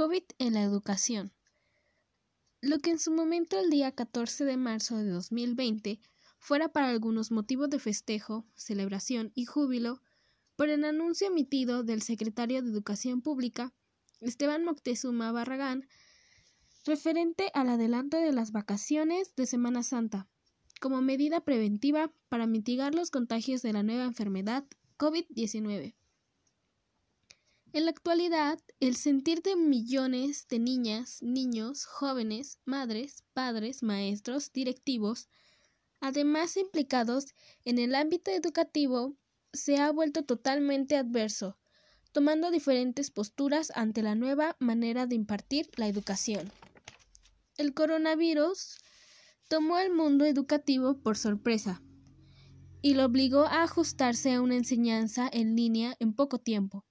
COVID en la educación. Lo que en su momento el día 14 de marzo de 2020 fuera para algunos motivo de festejo, celebración y júbilo, por el anuncio emitido del secretario de Educación Pública, Esteban Moctezuma Barragán, referente al adelanto de las vacaciones de Semana Santa, como medida preventiva para mitigar los contagios de la nueva enfermedad COVID-19. En la actualidad, el sentir de millones de niñas, niños, jóvenes, madres, padres, maestros, directivos, además implicados en el ámbito educativo, se ha vuelto totalmente adverso, tomando diferentes posturas ante la nueva manera de impartir la educación. El coronavirus tomó al mundo educativo por sorpresa y lo obligó a ajustarse a una enseñanza en línea en poco tiempo.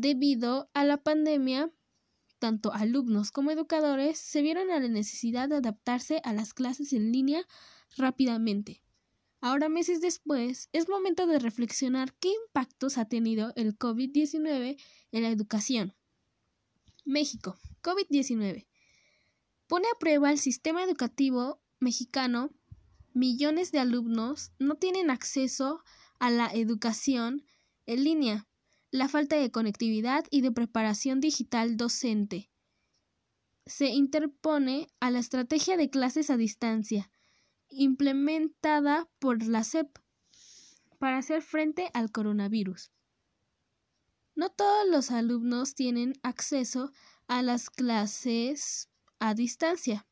Debido a la pandemia, tanto alumnos como educadores se vieron a la necesidad de adaptarse a las clases en línea rápidamente. Ahora, meses después, es momento de reflexionar qué impactos ha tenido el COVID-19 en la educación. México, COVID-19. Pone a prueba el sistema educativo mexicano. Millones de alumnos no tienen acceso a la educación en línea la falta de conectividad y de preparación digital docente. Se interpone a la estrategia de clases a distancia, implementada por la SEP para hacer frente al coronavirus. No todos los alumnos tienen acceso a las clases a distancia.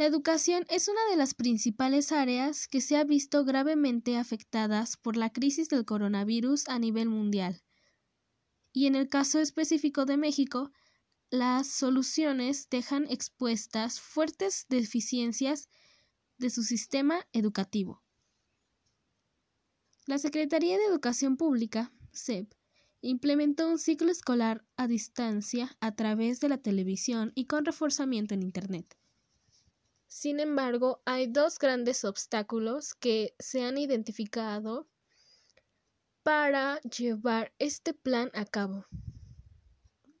La educación es una de las principales áreas que se ha visto gravemente afectadas por la crisis del coronavirus a nivel mundial. Y en el caso específico de México, las soluciones dejan expuestas fuertes deficiencias de su sistema educativo. La Secretaría de Educación Pública, SEP, implementó un ciclo escolar a distancia a través de la televisión y con reforzamiento en Internet. Sin embargo, hay dos grandes obstáculos que se han identificado para llevar este plan a cabo.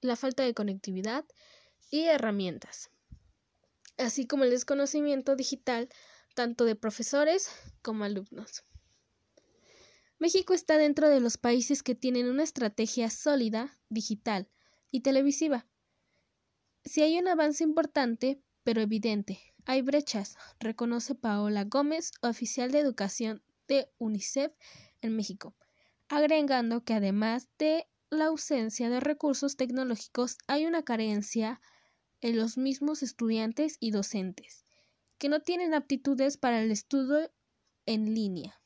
La falta de conectividad y herramientas, así como el desconocimiento digital tanto de profesores como alumnos. México está dentro de los países que tienen una estrategia sólida, digital y televisiva. Si hay un avance importante, pero evidente, hay brechas, reconoce Paola Gómez, oficial de educación de UNICEF en México, agregando que además de la ausencia de recursos tecnológicos hay una carencia en los mismos estudiantes y docentes, que no tienen aptitudes para el estudio en línea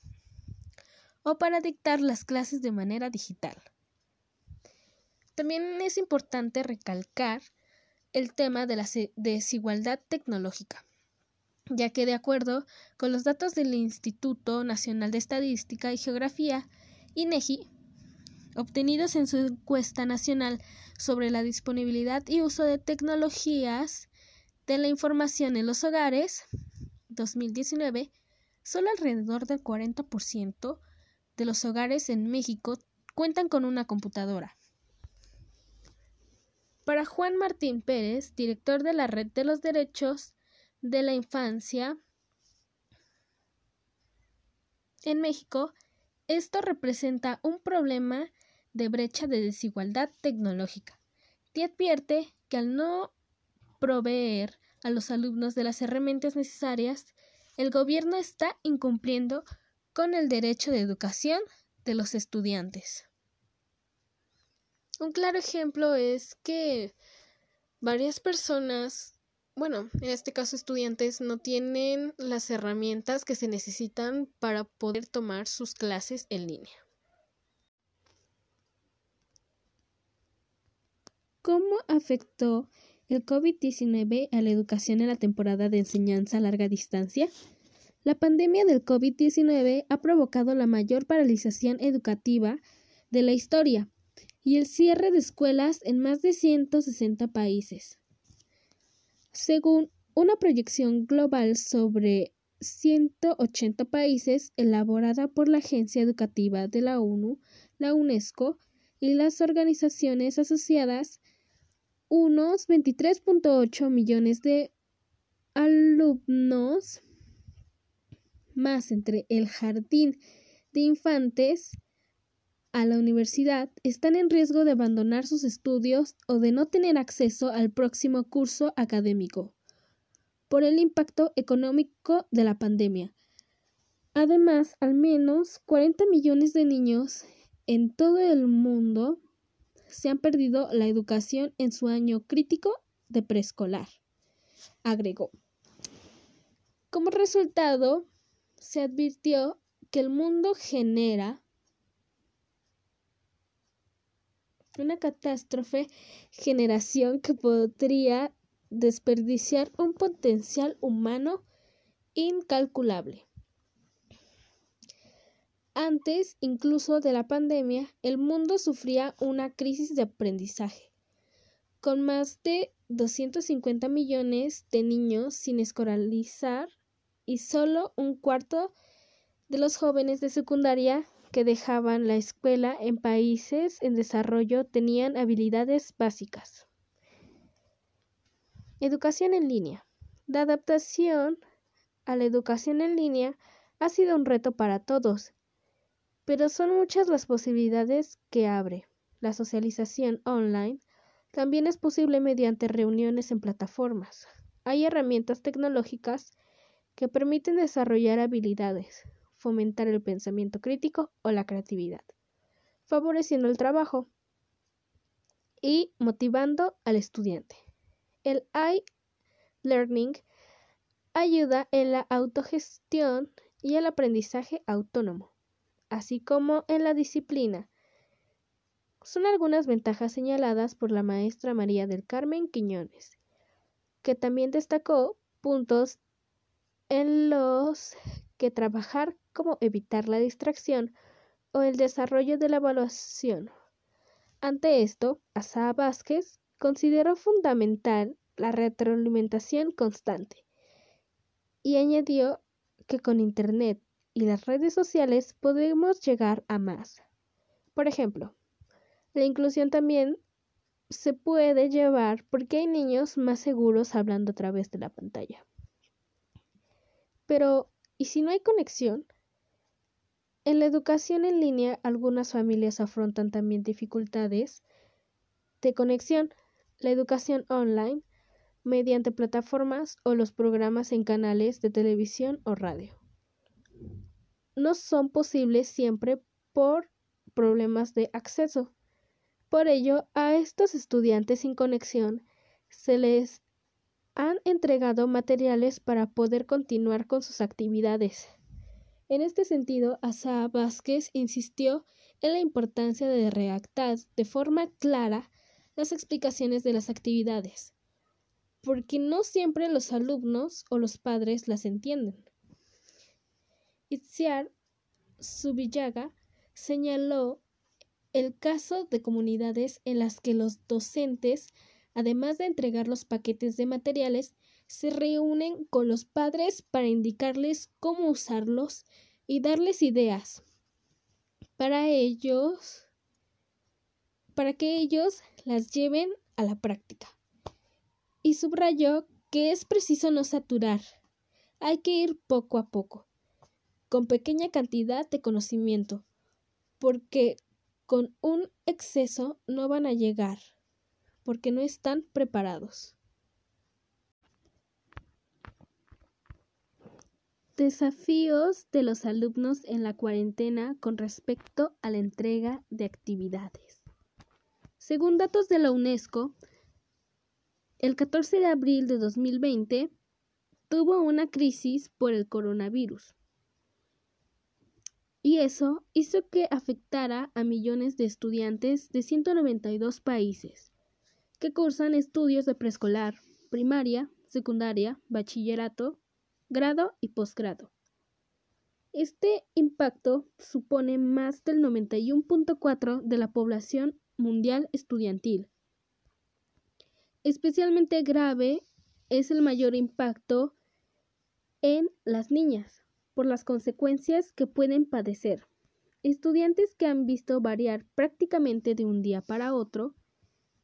o para dictar las clases de manera digital. También es importante recalcar el tema de la desigualdad tecnológica ya que de acuerdo con los datos del Instituto Nacional de Estadística y Geografía, INEGI, obtenidos en su encuesta nacional sobre la disponibilidad y uso de tecnologías de la información en los hogares 2019, solo alrededor del 40% de los hogares en México cuentan con una computadora. Para Juan Martín Pérez, director de la Red de los Derechos de la infancia en México, esto representa un problema de brecha de desigualdad tecnológica. Te advierte que al no proveer a los alumnos de las herramientas necesarias, el gobierno está incumpliendo con el derecho de educación de los estudiantes. Un claro ejemplo es que varias personas bueno, en este caso estudiantes no tienen las herramientas que se necesitan para poder tomar sus clases en línea. ¿Cómo afectó el COVID-19 a la educación en la temporada de enseñanza a larga distancia? La pandemia del COVID-19 ha provocado la mayor paralización educativa de la historia y el cierre de escuelas en más de 160 países. Según una proyección global sobre 180 países elaborada por la Agencia Educativa de la ONU, la UNESCO y las organizaciones asociadas, unos 23.8 millones de alumnos más entre el jardín de infantes a la universidad están en riesgo de abandonar sus estudios o de no tener acceso al próximo curso académico por el impacto económico de la pandemia. Además, al menos 40 millones de niños en todo el mundo se han perdido la educación en su año crítico de preescolar, agregó. Como resultado, se advirtió que el mundo genera una catástrofe generación que podría desperdiciar un potencial humano incalculable. Antes incluso de la pandemia, el mundo sufría una crisis de aprendizaje, con más de 250 millones de niños sin escolarizar y solo un cuarto de los jóvenes de secundaria que dejaban la escuela en países en desarrollo tenían habilidades básicas. Educación en línea. La adaptación a la educación en línea ha sido un reto para todos, pero son muchas las posibilidades que abre. La socialización online también es posible mediante reuniones en plataformas. Hay herramientas tecnológicas que permiten desarrollar habilidades, fomentar el pensamiento crítico o la creatividad, favoreciendo el trabajo y motivando al estudiante. El i-learning ayuda en la autogestión y el aprendizaje autónomo, así como en la disciplina. Son algunas ventajas señaladas por la maestra María del Carmen Quiñones, que también destacó puntos en los que trabajar como evitar la distracción o el desarrollo de la evaluación. Ante esto, Asa Vázquez consideró fundamental la retroalimentación constante y añadió que con Internet y las redes sociales podemos llegar a más. Por ejemplo, la inclusión también se puede llevar porque hay niños más seguros hablando a través de la pantalla. Pero, ¿y si no hay conexión? En la educación en línea, algunas familias afrontan también dificultades de conexión. La educación online, mediante plataformas o los programas en canales de televisión o radio, no son posibles siempre por problemas de acceso. Por ello, a estos estudiantes sin conexión se les han entregado materiales para poder continuar con sus actividades. En este sentido, Asa Vázquez insistió en la importancia de redactar de forma clara las explicaciones de las actividades, porque no siempre los alumnos o los padres las entienden. Itziar Subillaga señaló el caso de comunidades en las que los docentes además de entregar los paquetes de materiales, se reúnen con los padres para indicarles cómo usarlos y darles ideas. Para ellos para que ellos las lleven a la práctica. Y subrayó que es preciso no saturar, hay que ir poco a poco, con pequeña cantidad de conocimiento, porque con un exceso no van a llegar porque no están preparados. Desafíos de los alumnos en la cuarentena con respecto a la entrega de actividades. Según datos de la UNESCO, el 14 de abril de 2020 tuvo una crisis por el coronavirus. Y eso hizo que afectara a millones de estudiantes de 192 países que cursan estudios de preescolar, primaria, secundaria, bachillerato, grado y posgrado. Este impacto supone más del 91.4 de la población mundial estudiantil. Especialmente grave es el mayor impacto en las niñas por las consecuencias que pueden padecer. Estudiantes que han visto variar prácticamente de un día para otro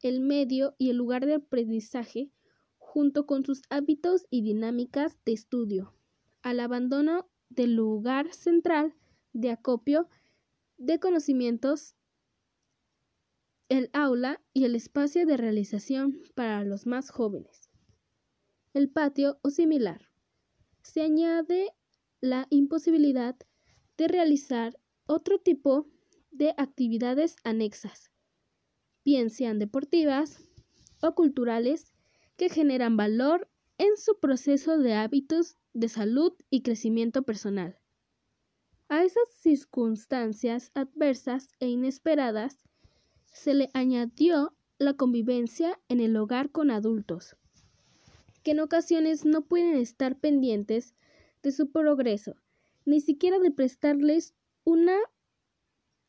el medio y el lugar de aprendizaje junto con sus hábitos y dinámicas de estudio, al abandono del lugar central de acopio de conocimientos, el aula y el espacio de realización para los más jóvenes. El patio o similar. Se añade la imposibilidad de realizar otro tipo de actividades anexas, bien sean deportivas o culturales, que generan valor en su proceso de hábitos de salud y crecimiento personal. A esas circunstancias adversas e inesperadas se le añadió la convivencia en el hogar con adultos, que en ocasiones no pueden estar pendientes de su progreso, ni siquiera de prestarles una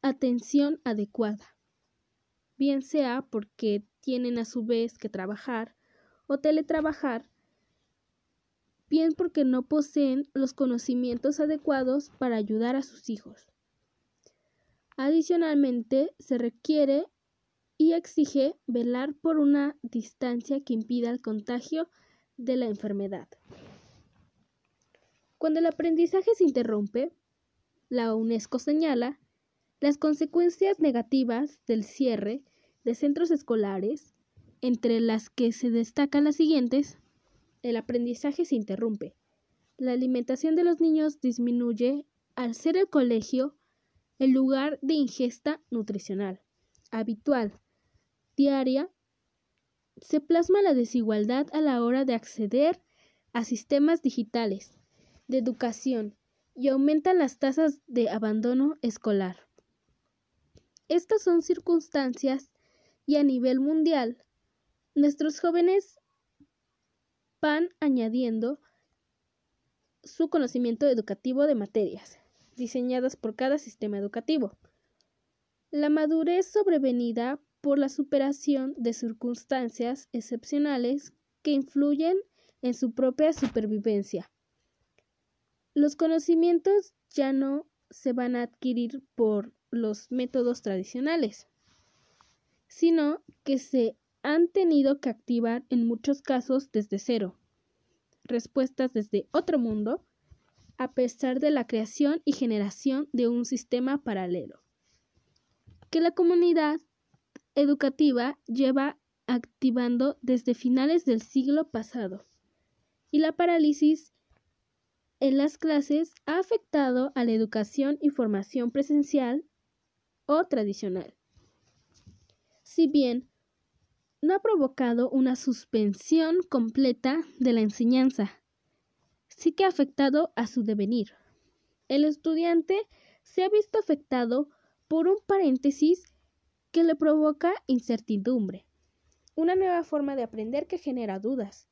atención adecuada, bien sea porque tienen a su vez que trabajar o teletrabajar, bien porque no poseen los conocimientos adecuados para ayudar a sus hijos. Adicionalmente, se requiere y exige velar por una distancia que impida el contagio de la enfermedad. Cuando el aprendizaje se interrumpe, la UNESCO señala las consecuencias negativas del cierre de centros escolares, entre las que se destacan las siguientes el aprendizaje se interrumpe. La alimentación de los niños disminuye al ser el colegio el lugar de ingesta nutricional habitual, diaria. Se plasma la desigualdad a la hora de acceder a sistemas digitales de educación y aumentan las tasas de abandono escolar. Estas son circunstancias y a nivel mundial, nuestros jóvenes van añadiendo su conocimiento educativo de materias diseñadas por cada sistema educativo. La madurez sobrevenida por la superación de circunstancias excepcionales que influyen en su propia supervivencia. Los conocimientos ya no se van a adquirir por los métodos tradicionales, sino que se han tenido que activar en muchos casos desde cero, respuestas desde otro mundo, a pesar de la creación y generación de un sistema paralelo, que la comunidad educativa lleva activando desde finales del siglo pasado, y la parálisis en las clases ha afectado a la educación y formación presencial o tradicional. Si bien no ha provocado una suspensión completa de la enseñanza. Sí que ha afectado a su devenir. El estudiante se ha visto afectado por un paréntesis que le provoca incertidumbre, una nueva forma de aprender que genera dudas,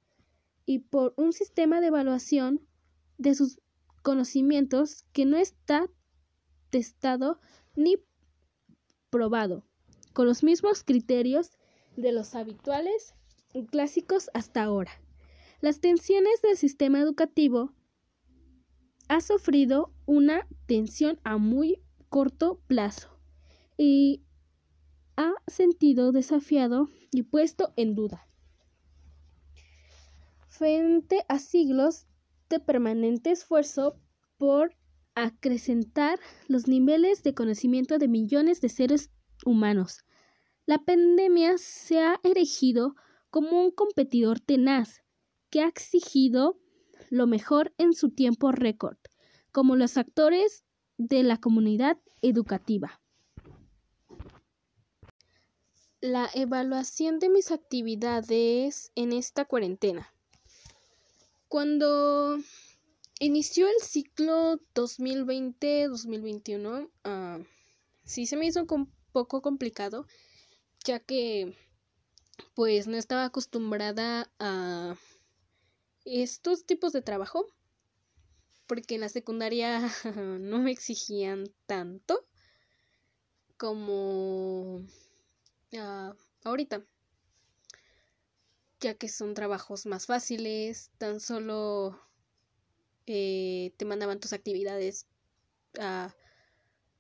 y por un sistema de evaluación de sus conocimientos que no está testado ni probado, con los mismos criterios de los habituales y clásicos hasta ahora. Las tensiones del sistema educativo ha sufrido una tensión a muy corto plazo y ha sentido desafiado y puesto en duda. Frente a siglos de permanente esfuerzo por acrecentar los niveles de conocimiento de millones de seres humanos, la pandemia se ha erigido como un competidor tenaz que ha exigido lo mejor en su tiempo récord, como los actores de la comunidad educativa. La evaluación de mis actividades en esta cuarentena. Cuando inició el ciclo 2020-2021, ah, sí se me hizo un poco complicado ya que pues no estaba acostumbrada a estos tipos de trabajo porque en la secundaria no me exigían tanto como ah, ahorita ya que son trabajos más fáciles tan solo eh, te mandaban tus actividades ah,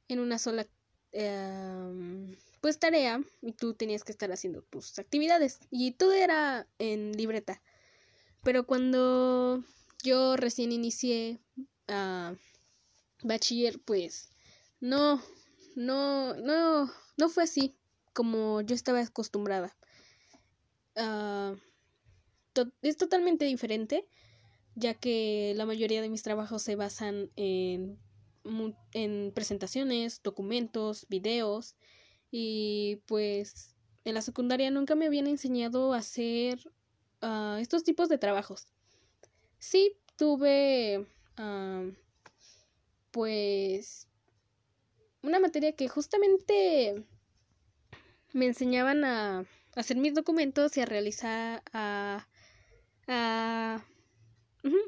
en una sola em, pues tarea y tú tenías que estar haciendo tus actividades y todo era en libreta. Pero cuando yo recién inicié a bachiller, pues no, no, no, no fue así como yo estaba acostumbrada. Ah, es totalmente diferente, ya que la mayoría de mis trabajos se basan en, en presentaciones, documentos, videos, y pues en la secundaria nunca me habían enseñado a hacer uh, estos tipos de trabajos. Sí, tuve uh, pues una materia que justamente me enseñaban a hacer mis documentos y a realizar a, a,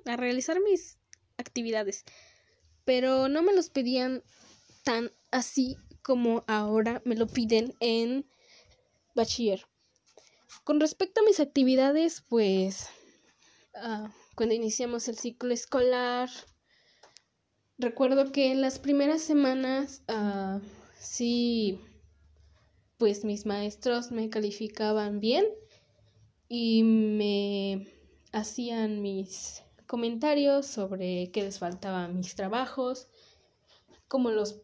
a realizar mis actividades pero no me los pedían tan así como ahora me lo piden en bachiller. Con respecto a mis actividades, pues uh, cuando iniciamos el ciclo escolar, recuerdo que en las primeras semanas uh, sí, pues mis maestros me calificaban bien y me hacían mis comentarios sobre qué les faltaba mis trabajos, cómo los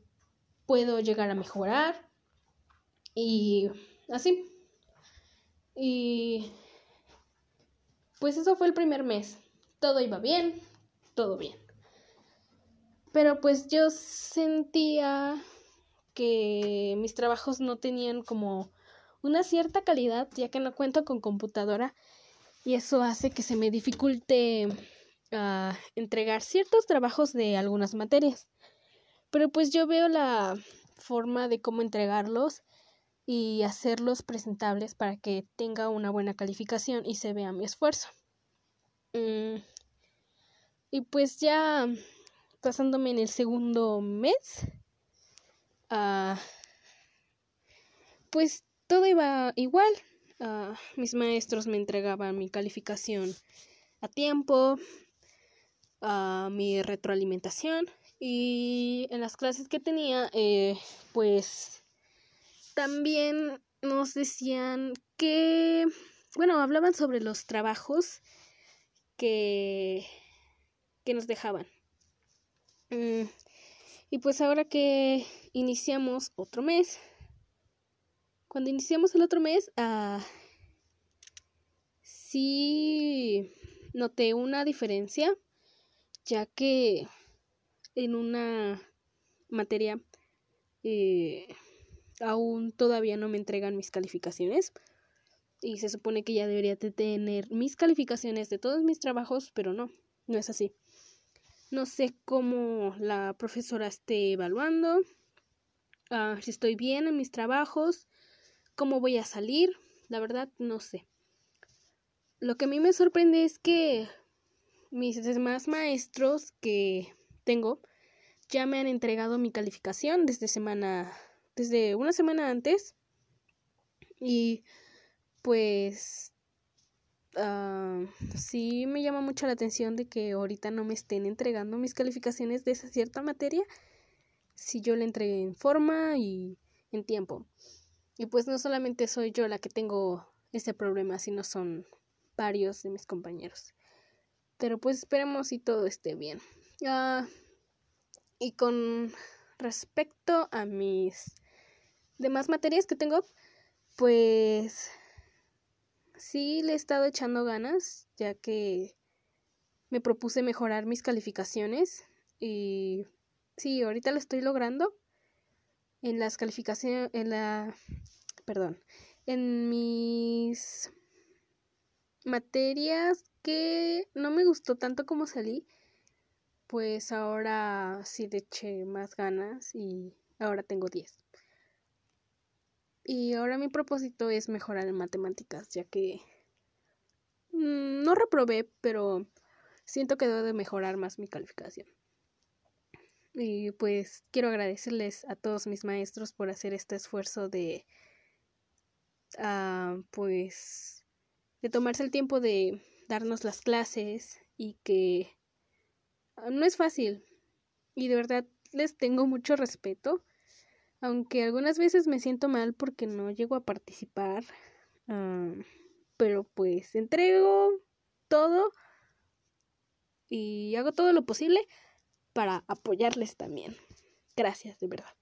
puedo llegar a mejorar y así. Y pues eso fue el primer mes. Todo iba bien, todo bien. Pero pues yo sentía que mis trabajos no tenían como una cierta calidad, ya que no cuento con computadora y eso hace que se me dificulte uh, entregar ciertos trabajos de algunas materias. Pero pues yo veo la forma de cómo entregarlos y hacerlos presentables para que tenga una buena calificación y se vea mi esfuerzo. Mm, y pues ya pasándome en el segundo mes, uh, pues todo iba igual. Uh, mis maestros me entregaban mi calificación a tiempo, a mi retroalimentación y en las clases que tenía, eh, pues también nos decían que, bueno, hablaban sobre los trabajos que, que nos dejaban. Mm, y pues ahora que iniciamos otro mes, cuando iniciamos el otro mes, ah, sí noté una diferencia, ya que en una materia eh, aún todavía no me entregan mis calificaciones y se supone que ya debería de tener mis calificaciones de todos mis trabajos, pero no, no es así. No sé cómo la profesora esté evaluando, uh, si estoy bien en mis trabajos, cómo voy a salir, la verdad no sé. Lo que a mí me sorprende es que mis demás maestros que tengo ya me han entregado mi calificación desde semana desde una semana antes. Y pues uh, sí me llama mucho la atención de que ahorita no me estén entregando mis calificaciones de esa cierta materia si yo le entregué en forma y en tiempo. Y pues no solamente soy yo la que tengo este problema sino son varios de mis compañeros. Pero pues esperemos si todo esté bien Ah, y con respecto a mis demás materias que tengo, pues sí le he estado echando ganas, ya que me propuse mejorar mis calificaciones y sí, ahorita lo estoy logrando. En las calificaciones, en la, perdón, en mis materias que no me gustó tanto como salí, pues ahora sí le eché más ganas y ahora tengo 10. Y ahora mi propósito es mejorar en matemáticas, ya que mm, no reprobé, pero siento que debo de mejorar más mi calificación. Y pues quiero agradecerles a todos mis maestros por hacer este esfuerzo de, uh, pues, de tomarse el tiempo de darnos las clases y que no es fácil y de verdad les tengo mucho respeto aunque algunas veces me siento mal porque no llego a participar, pero pues entrego todo y hago todo lo posible para apoyarles también. Gracias, de verdad.